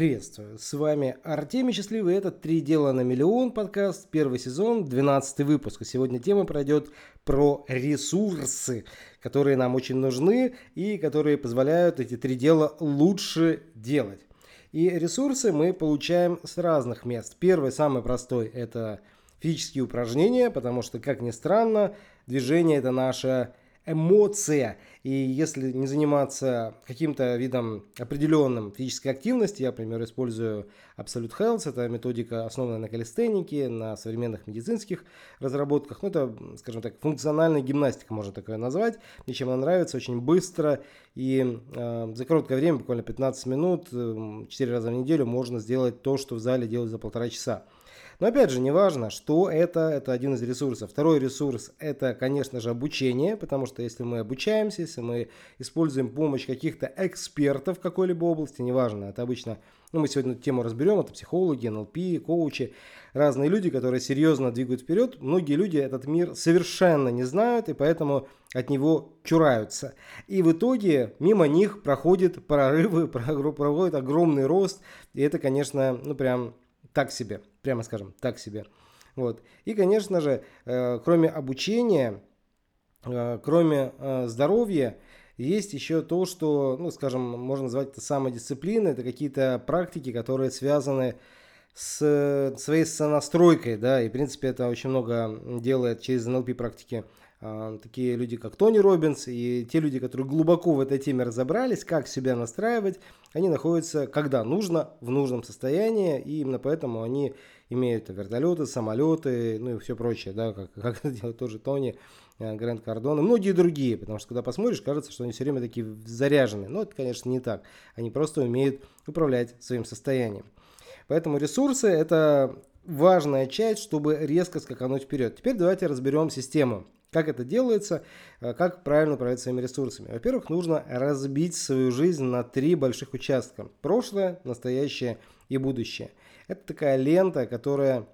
Приветствую, с вами Артемий Счастливый, это «Три дела на миллион» подкаст, первый сезон, 12 выпуск. И сегодня тема пройдет про ресурсы, которые нам очень нужны и которые позволяют эти три дела лучше делать. И ресурсы мы получаем с разных мест. Первый, самый простой, это физические упражнения, потому что, как ни странно, движение это наша эмоция. И если не заниматься каким-то видом определенным физической активности, я, например, использую Absolute Health, это методика, основанная на калистенике, на современных медицинских разработках. Ну, это, скажем так, функциональная гимнастика, можно такое назвать. Мне чем она нравится, очень быстро и э, за короткое время, буквально 15 минут, э, 4 раза в неделю можно сделать то, что в зале делают за полтора часа. Но опять же, неважно, что это, это один из ресурсов. Второй ресурс – это, конечно же, обучение, потому что если мы обучаемся, если мы используем помощь каких-то экспертов в какой-либо области, неважно, это обычно, ну, мы сегодня эту тему разберем, это психологи, НЛП, коучи, разные люди, которые серьезно двигают вперед. Многие люди этот мир совершенно не знают, и поэтому от него чураются. И в итоге мимо них проходят прорывы, проходит огромный рост, и это, конечно, ну, прям так себе, прямо скажем, так себе. Вот. И, конечно же, э, кроме обучения, э, кроме э, здоровья, есть еще то, что, ну, скажем, можно назвать это самодисциплина, это какие-то практики, которые связаны с своей сонастройкой, да, и, в принципе, это очень много делает через НЛП практики такие люди, как Тони Робинс, и те люди, которые глубоко в этой теме разобрались, как себя настраивать, они находятся, когда нужно, в нужном состоянии, и именно поэтому они имеют вертолеты, самолеты, ну и все прочее, да, как, как это делает тоже Тони, э, Грэнд Кардон и многие другие, потому что когда посмотришь, кажется, что они все время такие заряженные, но это, конечно, не так, они просто умеют управлять своим состоянием. Поэтому ресурсы – это важная часть, чтобы резко скакануть вперед. Теперь давайте разберем систему как это делается, э, как правильно управлять своими ресурсами? Во-первых, нужно разбить свою жизнь на три больших участка. Прошлое, настоящее и будущее. Это такая лента, которая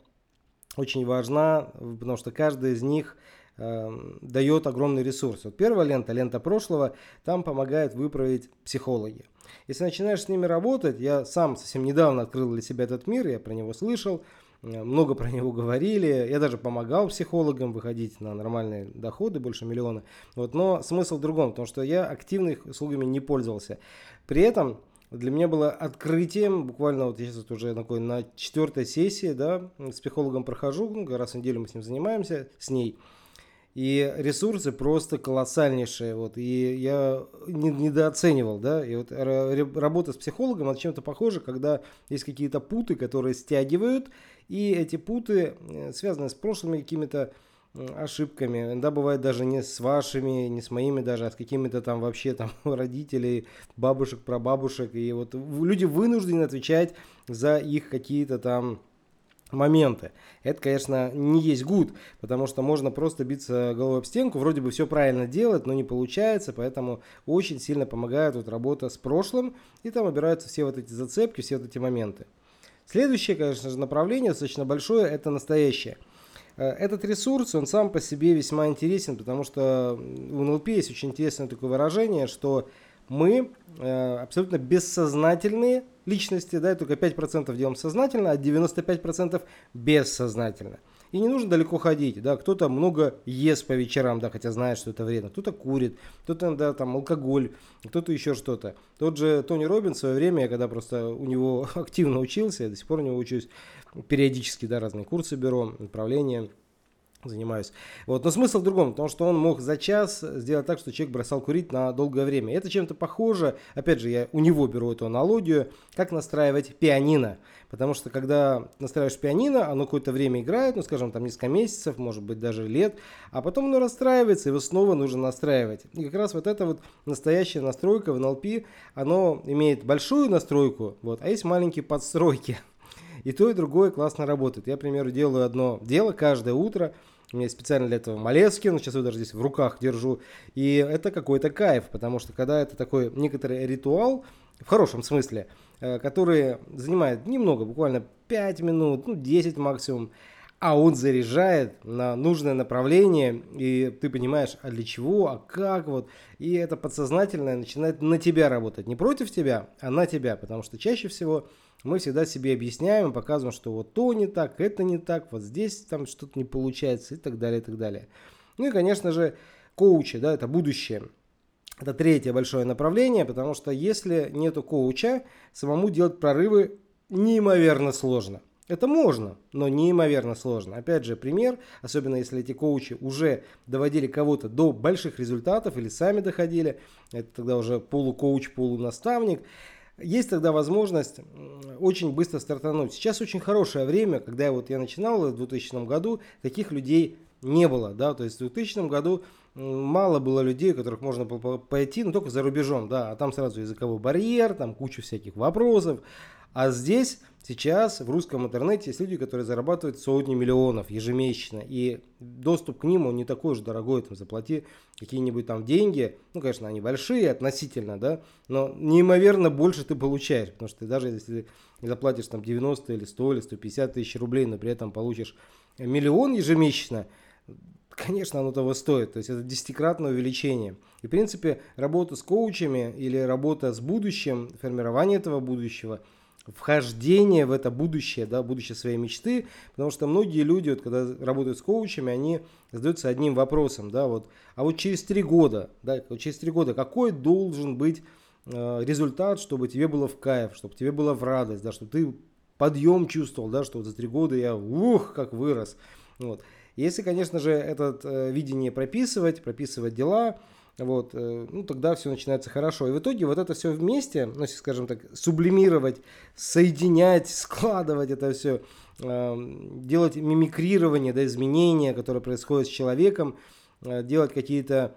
очень важна, потому что каждая из них э, дает огромный ресурс. Вот первая лента, лента прошлого, там помогает выправить психологи. Если начинаешь с ними работать, я сам совсем недавно открыл для себя этот мир, я про него слышал, много про него говорили. Я даже помогал психологам выходить на нормальные доходы, больше миллиона. Вот, но смысл в другом, потому что я активно их услугами не пользовался. При этом для меня было открытием, буквально вот я сейчас уже такой на четвертой сессии, да, с психологом прохожу, ну, раз в неделю мы с ним занимаемся, с ней. И ресурсы просто колоссальнейшие. Вот, и я не, недооценивал, да. И вот работа с психологом, это чем-то похоже, когда есть какие-то путы, которые стягивают, и эти путы э, связаны с прошлыми какими-то ошибками. Иногда бывает даже не с вашими, не с моими даже, а с какими-то там вообще там родителей, бабушек, прабабушек. И вот люди вынуждены отвечать за их какие-то там моменты. Это, конечно, не есть гуд, потому что можно просто биться головой об стенку, вроде бы все правильно делать, но не получается, поэтому очень сильно помогает вот работа с прошлым, и там убираются все вот эти зацепки, все вот эти моменты. Следующее, конечно же, направление достаточно большое, это настоящее. Э, этот ресурс, он сам по себе весьма интересен, потому что в НЛП есть очень интересное такое выражение, что мы э, абсолютно бессознательные личности, да, только 5% делаем сознательно, а 95% бессознательно. И не нужно далеко ходить, да, кто-то много ест по вечерам, да, хотя знает, что это вредно, кто-то курит, кто-то, да, там, алкоголь, кто-то еще что-то. Тот же Тони Робин в свое время, я когда просто у него активно учился, я до сих пор у него учусь, периодически, да, разные курсы беру, направления, занимаюсь. Вот. Но смысл в другом, потому что он мог за час сделать так, что человек бросал курить на долгое время. Это чем-то похоже, опять же, я у него беру эту аналогию, как настраивать пианино. Потому что когда настраиваешь пианино, оно какое-то время играет, ну, скажем, там несколько месяцев, может быть, даже лет, а потом оно расстраивается, его снова нужно настраивать. И как раз вот эта вот настоящая настройка в NLP, оно имеет большую настройку, вот, а есть маленькие подстройки. И то, и другое классно работает. Я, к примеру, делаю одно дело каждое утро, у меня специально для этого Малескин, сейчас его даже здесь в руках держу. И это какой-то кайф, потому что когда это такой некоторый ритуал, в хорошем смысле, э, который занимает немного, буквально 5 минут, ну 10 максимум, а он заряжает на нужное направление, и ты понимаешь, а для чего, а как вот, и это подсознательное начинает на тебя работать, не против тебя, а на тебя, потому что чаще всего мы всегда себе объясняем, показываем, что вот то не так, это не так, вот здесь там что-то не получается и так далее, и так далее. Ну и, конечно же, коучи, да, это будущее. Это третье большое направление, потому что если нету коуча, самому делать прорывы неимоверно сложно. Это можно, но неимоверно сложно. Опять же, пример, особенно если эти коучи уже доводили кого-то до больших результатов или сами доходили, это тогда уже полукоуч, полунаставник, есть тогда возможность очень быстро стартануть. Сейчас очень хорошее время, когда вот я начинал в 2000 году, таких людей не было, да, то есть в 2000 году мало было людей, которых можно было пойти, но только за рубежом, да, а там сразу языковой барьер, там куча всяких вопросов, а здесь сейчас в русском интернете есть люди, которые зарабатывают сотни миллионов ежемесячно. И доступ к ним, он не такой уж дорогой. Там, заплати какие-нибудь там деньги. Ну, конечно, они большие относительно, да. Но неимоверно больше ты получаешь. Потому что ты даже если заплатишь там 90 или 100 или 150 тысяч рублей, но при этом получишь миллион ежемесячно, конечно, оно того стоит. То есть это десятикратное увеличение. И, в принципе, работа с коучами или работа с будущим, формирование этого будущего – вхождение в это будущее, да, будущее своей мечты, потому что многие люди, вот, когда работают с коучами, они задаются одним вопросом, да, вот, а вот через три года, да, вот через три года какой должен быть э, результат, чтобы тебе было в кайф, чтобы тебе было в радость, да, чтобы ты подъем чувствовал, да, что вот за три года я, ух, как вырос, вот. Если, конечно же, это э, видение прописывать, прописывать дела, вот, э, ну, тогда все начинается хорошо. И в итоге вот это все вместе, ну, скажем так, сублимировать, соединять, складывать это все, эм, делать мимикрирование, да, изменения, которые происходят с человеком, э, делать какие-то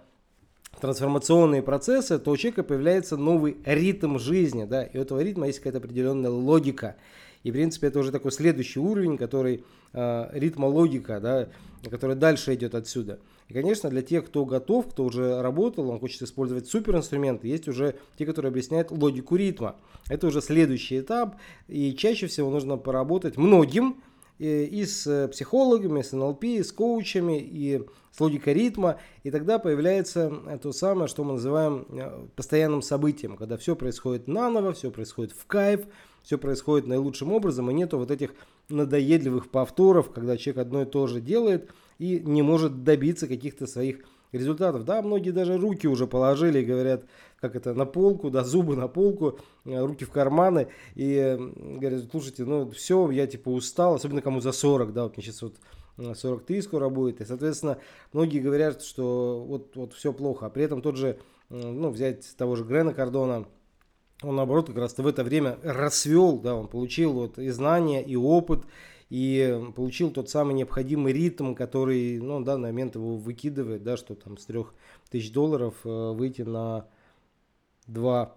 трансформационные процессы, то у человека появляется новый ритм жизни, да, и у этого ритма есть какая-то определенная логика. И, в принципе, это уже такой следующий уровень, который э, ритма логика, да, который дальше идет отсюда. И, конечно, для тех, кто готов, кто уже работал, он хочет использовать суперинструменты, есть уже те, которые объясняют логику ритма. Это уже следующий этап, и чаще всего нужно поработать многим, э, и с психологами, с НЛП, и с коучами, и с логикой ритма, и тогда появляется то самое, что мы называем э, постоянным событием, когда все происходит наново, все происходит в кайф, все происходит наилучшим образом, и нету вот этих надоедливых повторов, когда человек одно и то же делает, и не может добиться каких-то своих результатов. Да, многие даже руки уже положили говорят, как это, на полку, да, зубы на полку, э, руки в карманы, и говорят, слушайте, ну все, я типа устал, особенно кому за 40, да, вот мне сейчас вот 43 э, скоро будет, и, соответственно, многие говорят, что вот, вот все плохо, а при этом тот же, ну, взять того же Грена Кардона, он наоборот как раз в это время расцвел, да, он получил вот и знания, и опыт, и получил тот самый необходимый ритм, который, ну, в данный момент его выкидывает, да, что там с 3000 долларов э, выйти на 2,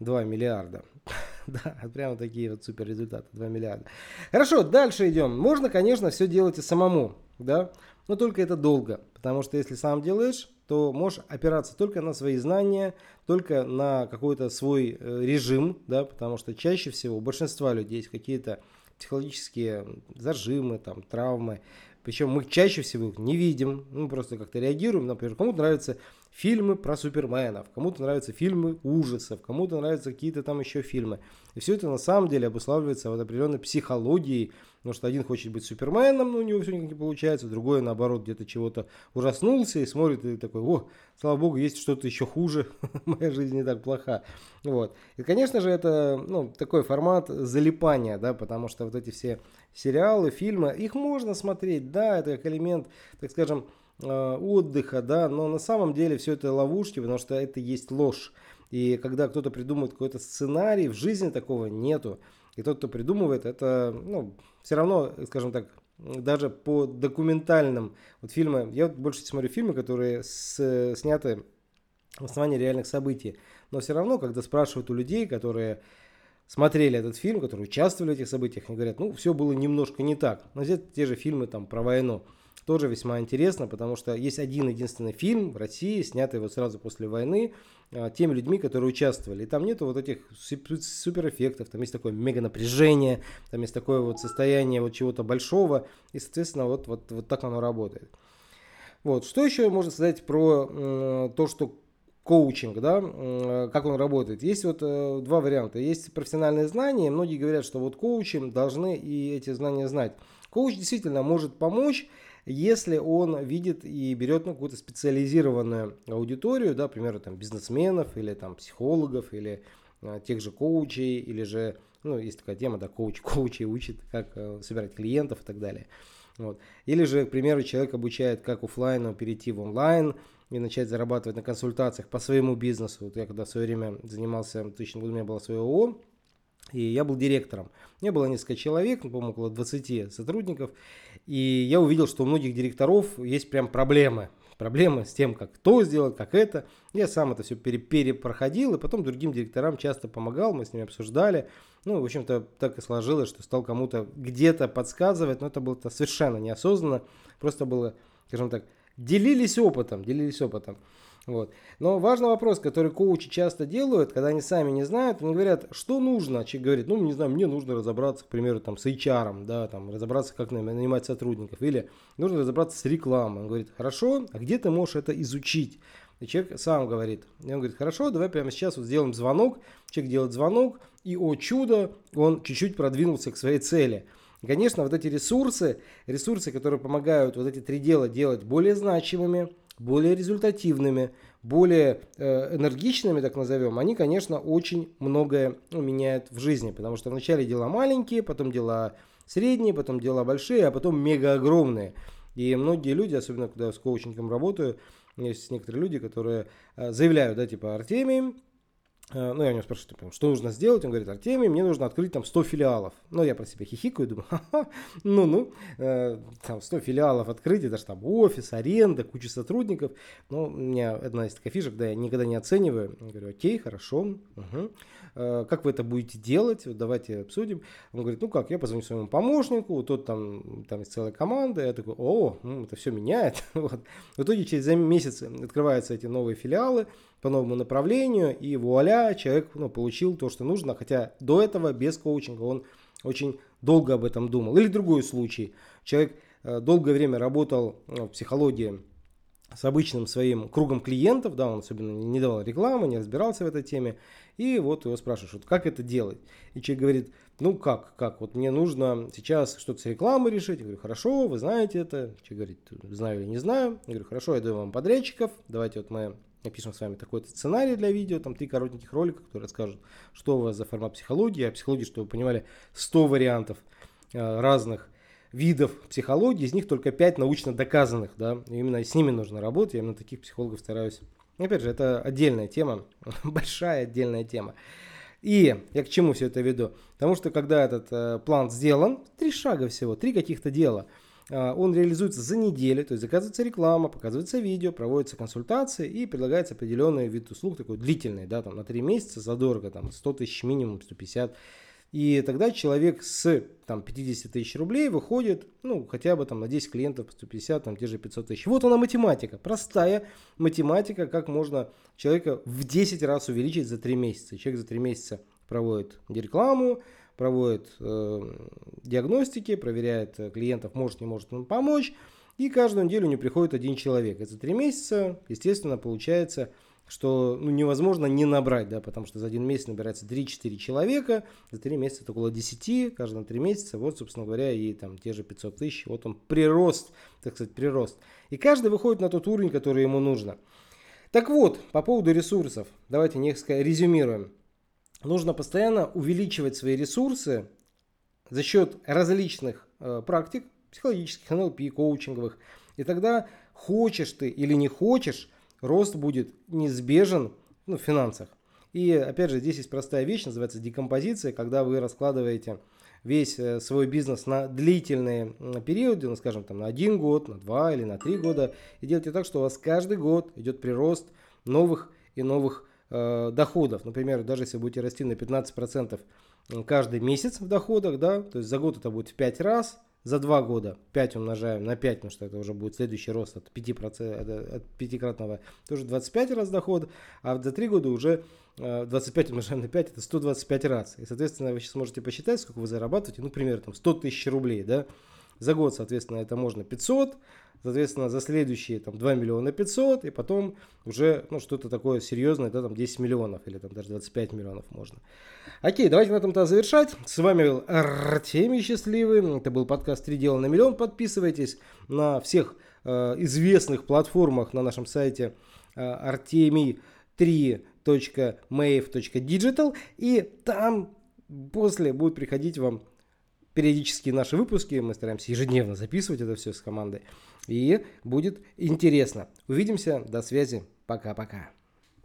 2 миллиарда. да, прямо такие вот супер результаты, 2 миллиарда. Хорошо, дальше идем. Можно, конечно, все делать и самому, да, но только это долго, потому что если сам делаешь, то можешь опираться только на свои знания, только на какой-то свой э, режим, да, потому что чаще всего у большинства людей есть какие-то психологические зажимы, там, травмы. Причем мы чаще всего их не видим, мы просто как-то реагируем. Например, кому-то нравятся фильмы про суперменов, кому-то нравятся фильмы ужасов, кому-то нравятся какие-то там еще фильмы. И все это на самом деле обуславливается вот определенной психологией, потому что один хочет быть суперменом, но у него все никак не получается, другой наоборот где-то чего-то ужаснулся и смотрит и такой, о, слава богу, есть что-то еще хуже, моя жизнь не так плоха. Вот. И, конечно же, это ну, такой формат залипания, да, потому что вот эти все сериалы, фильмы, их можно смотреть, да, это как элемент, так скажем, отдыха, да, но на самом деле все это ловушки, потому что это есть ложь. И когда кто-то придумывает какой-то сценарий, в жизни такого нету. И тот, кто придумывает, это, ну, все равно, скажем так, даже по документальным вот фильмам, я больше смотрю фильмы, которые с, сняты в основании реальных событий. Но все равно, когда спрашивают у людей, которые смотрели этот фильм, которые участвовали в этих событиях, они говорят, ну, все было немножко не так. Но взять те же фильмы там про войну. Тоже весьма интересно, потому что есть один единственный фильм в России, снятый вот сразу после войны, а, теми людьми, которые участвовали. И там нету вот этих суперэффектов, там есть такое мега напряжение, там есть такое вот состояние вот чего-то большого, и, соответственно, вот, вот, вот так оно работает. Вот. Что еще можно сказать про то, что коучинг, да, как он работает. Есть вот э, два варианта. Есть профессиональные знания. Многие говорят, что вот коучи должны и эти знания знать. Коуч действительно может помочь, если он видит и берет ну, какую-то специализированную аудиторию, да, например, там, бизнесменов или там, психологов или э, тех же коучей, или же, ну, есть такая тема, да, коуч коучей учит, как э, собирать клиентов и так далее. Вот. Или же, к примеру, человек обучает, как офлайну перейти в онлайн, и начать зарабатывать на консультациях по своему бизнесу. Вот я когда в свое время занимался, в 2000 году у меня было свое ООО, и я был директором. У меня было несколько человек, ну, по-моему, около 20 сотрудников. И я увидел, что у многих директоров есть прям проблемы. Проблемы с тем, как то сделать, как это. Я сам это все пере перепроходил, и потом другим директорам часто помогал, мы с ними обсуждали. Ну, в общем-то, так и сложилось, что стал кому-то где-то подсказывать, но это было совершенно неосознанно. Просто было, скажем так, делились опытом, делились опытом. Вот. Но важный вопрос, который коучи часто делают, когда они сами не знают, они говорят, что нужно. Человек говорит, ну, не знаю, мне нужно разобраться, к примеру, там, с HR, да, там, разобраться, как нанимать сотрудников, или нужно разобраться с рекламой. Он говорит, хорошо, а где ты можешь это изучить? И человек сам говорит, и он говорит, хорошо, давай прямо сейчас вот сделаем звонок. Человек делает звонок, и, о чудо, он чуть-чуть продвинулся к своей цели. И, конечно, вот эти ресурсы, ресурсы, которые помогают вот эти три дела делать более значимыми, более результативными, более э, энергичными, так назовем, они, конечно, очень многое ну, меняют в жизни, потому что вначале дела маленькие, потом дела средние, потом дела большие, а потом мега огромные. И многие люди, особенно когда с коучингом работаю, есть некоторые люди, которые э, заявляют, да, типа, Артемий, ну, я у него спрашиваю, типа, что нужно сделать? Он говорит, Артемий, мне нужно открыть там 100 филиалов. Ну, я про себя хихикаю, думаю, ха-ха, ну-ну, э, там 100 филиалов открыть, это же там офис, аренда, куча сотрудников. Но у меня одна из таких фишек, когда я никогда не оцениваю. Я говорю, окей, хорошо, угу. э, как вы это будете делать? Вот давайте обсудим. Он говорит, ну как, я позвоню своему помощнику, тот там, там есть целая команда. Я такой, о, ну, это все меняет. вот. В итоге через месяц открываются эти новые филиалы, по новому направлению, и вуаля, человек ну, получил то, что нужно, хотя до этого без коучинга он очень долго об этом думал. Или другой случай, человек э, долгое время работал ну, в психологии с обычным своим кругом клиентов, да, он особенно не давал рекламы, не разбирался в этой теме, и вот его спрашивают, вот как это делать? И человек говорит, ну как, как, вот мне нужно сейчас что-то с рекламой решить. Я говорю, хорошо, вы знаете это. Человек говорит, знаю или не знаю. Я говорю, хорошо, я даю вам подрядчиков, давайте вот мы напишем с вами такой-то сценарий для видео, там три коротеньких ролика, которые расскажут, что у вас за формат психологии, а психологии, чтобы вы понимали, 100 вариантов э, разных видов психологии, из них только 5 научно доказанных, да, и именно с ними нужно работать, я именно таких психологов стараюсь. Опять же, это отдельная тема, большая отдельная тема. И я к чему все это веду? Потому что когда этот э, план сделан, три шага всего, три каких-то дела – он реализуется за неделю, то есть заказывается реклама, показывается видео, проводятся консультации и предлагается определенный вид услуг, такой длительный, да, там на 3 месяца задорого, там 100 тысяч минимум, 150. И тогда человек с там, 50 тысяч рублей выходит, ну, хотя бы там на 10 клиентов по 150, там те же 500 тысяч. Вот она математика, простая математика, как можно человека в 10 раз увеличить за 3 месяца. Человек за 3 месяца проводит рекламу, проводит э, диагностики, проверяет э, клиентов, может, не может он помочь. И каждую неделю не приходит один человек. Это три месяца, естественно, получается, что ну, невозможно не набрать, да, потому что за один месяц набирается 3-4 человека, за три месяца это около 10, каждые три месяца, вот, собственно говоря, и там те же 500 тысяч, вот он прирост, так сказать, прирост. И каждый выходит на тот уровень, который ему нужно. Так вот, по поводу ресурсов, давайте несколько резюмируем нужно постоянно увеличивать свои ресурсы за счет различных э, практик, психологических, НЛП, коучинговых. И тогда хочешь ты или не хочешь, рост будет неизбежен ну, в финансах. И опять же, здесь есть простая вещь, называется декомпозиция, когда вы раскладываете весь э, свой бизнес на длительные периоды, ну, скажем, там, на один год, на два или на три года, и делаете так, что у вас каждый год идет прирост новых и новых э, доходов. Например, даже если будете расти на 15% каждый месяц в доходах, да, то есть за год это будет в 5 раз, за 2 года 5 умножаем на 5, потому что это уже будет следующий рост от 5%, от 5-кратного, тоже 25 раз доход, а за 3 года уже 25 умножаем на 5, это 125 раз. И, соответственно, вы сейчас можете посчитать, сколько вы зарабатываете, ну, примерно там 100 тысяч рублей, да, за год, соответственно, это можно 500, соответственно, за следующие там 2 миллиона 500, и потом уже, ну, что-то такое серьезное, да, там 10 миллионов или там даже 25 миллионов можно. Окей, давайте на этом-то завершать. С вами был Артемий Счастливый, это был подкаст «Три дела на миллион». Подписывайтесь на всех э, известных платформах на нашем сайте э, artemi3.mave.digital, и там после будут приходить вам периодически наши выпуски, мы стараемся ежедневно записывать это все с командой, и будет интересно. Увидимся, до связи, пока-пока.